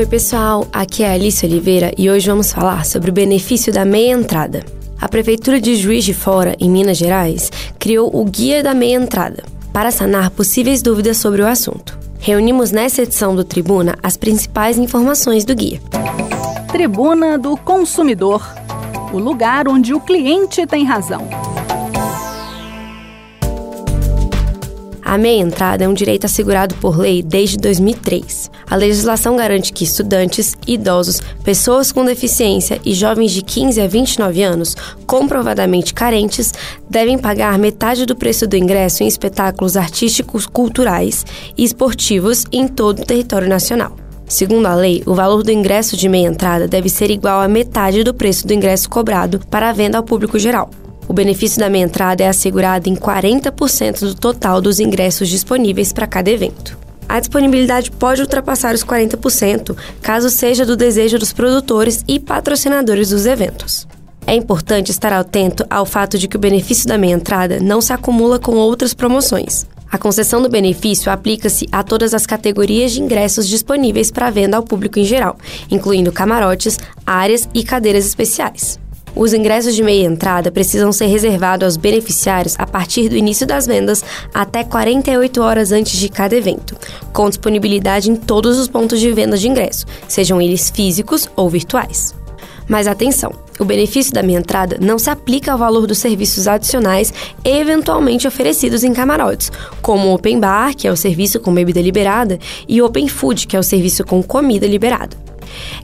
Oi, pessoal, aqui é Alice Oliveira e hoje vamos falar sobre o benefício da meia entrada. A Prefeitura de Juiz de Fora, em Minas Gerais, criou o Guia da Meia Entrada para sanar possíveis dúvidas sobre o assunto. Reunimos nessa edição do Tribuna as principais informações do guia. Tribuna do Consumidor o lugar onde o cliente tem razão. A meia entrada é um direito assegurado por lei desde 2003. A legislação garante que estudantes, idosos, pessoas com deficiência e jovens de 15 a 29 anos, comprovadamente carentes, devem pagar metade do preço do ingresso em espetáculos artísticos, culturais e esportivos em todo o território nacional. Segundo a lei, o valor do ingresso de meia entrada deve ser igual à metade do preço do ingresso cobrado para a venda ao público geral. O benefício da meia entrada é assegurado em 40% do total dos ingressos disponíveis para cada evento. A disponibilidade pode ultrapassar os 40%, caso seja do desejo dos produtores e patrocinadores dos eventos. É importante estar atento ao fato de que o benefício da meia entrada não se acumula com outras promoções. A concessão do benefício aplica-se a todas as categorias de ingressos disponíveis para venda ao público em geral, incluindo camarotes, áreas e cadeiras especiais. Os ingressos de meia entrada precisam ser reservados aos beneficiários a partir do início das vendas até 48 horas antes de cada evento, com disponibilidade em todos os pontos de venda de ingresso, sejam eles físicos ou virtuais. Mas atenção, o benefício da minha entrada não se aplica ao valor dos serviços adicionais eventualmente oferecidos em camarotes, como o Open Bar, que é o serviço com bebida liberada, e Open Food, que é o serviço com comida liberada.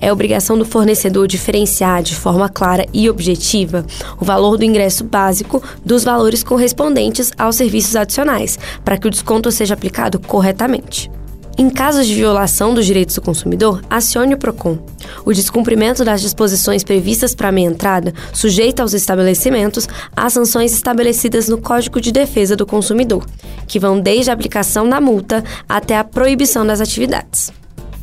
É obrigação do fornecedor diferenciar de forma clara e objetiva o valor do ingresso básico dos valores correspondentes aos serviços adicionais, para que o desconto seja aplicado corretamente. Em casos de violação dos direitos do consumidor, acione o PROCON. O descumprimento das disposições previstas para a meia entrada sujeita aos estabelecimentos às sanções estabelecidas no Código de Defesa do Consumidor, que vão desde a aplicação da multa até a proibição das atividades.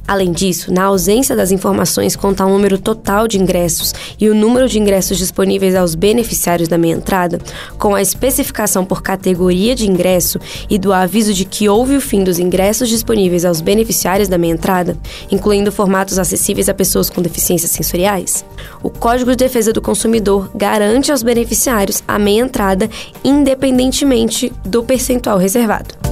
Além disso, na ausência das informações quanto ao número total de ingressos e o número de ingressos disponíveis aos beneficiários da meia entrada, com a especificação por categoria de ingresso e do aviso de que houve o fim dos ingressos disponíveis aos beneficiários da meia entrada, incluindo formatos acessíveis a pessoas com deficiências sensoriais, o Código de Defesa do Consumidor garante aos beneficiários a meia entrada independentemente do percentual reservado.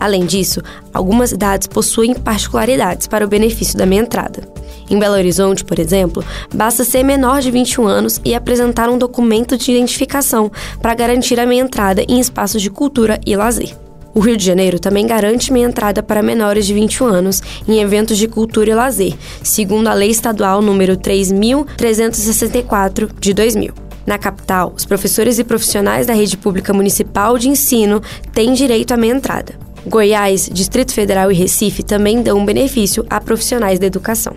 Além disso, algumas cidades possuem particularidades para o benefício da meia entrada. Em Belo Horizonte, por exemplo, basta ser menor de 21 anos e apresentar um documento de identificação para garantir a meia entrada em espaços de cultura e lazer. O Rio de Janeiro também garante meia entrada para menores de 21 anos em eventos de cultura e lazer, segundo a Lei Estadual número 3364 de 2000. Na capital, os professores e profissionais da rede pública municipal de ensino têm direito à meia entrada. Goiás, Distrito Federal e Recife também dão um benefício a profissionais da educação.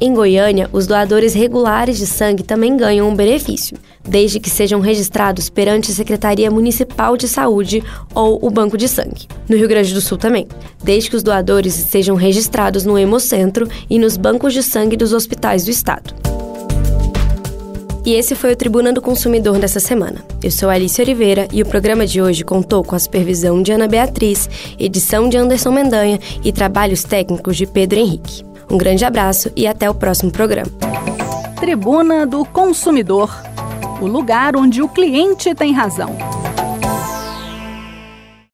Em Goiânia, os doadores regulares de sangue também ganham um benefício, desde que sejam registrados perante a Secretaria Municipal de Saúde ou o Banco de Sangue. No Rio Grande do Sul também, desde que os doadores estejam registrados no Hemocentro e nos bancos de sangue dos hospitais do estado. E esse foi o Tribuna do Consumidor dessa semana. Eu sou Alice Oliveira e o programa de hoje contou com a supervisão de Ana Beatriz, edição de Anderson Mendanha e trabalhos técnicos de Pedro Henrique. Um grande abraço e até o próximo programa. Tribuna do Consumidor o lugar onde o cliente tem razão.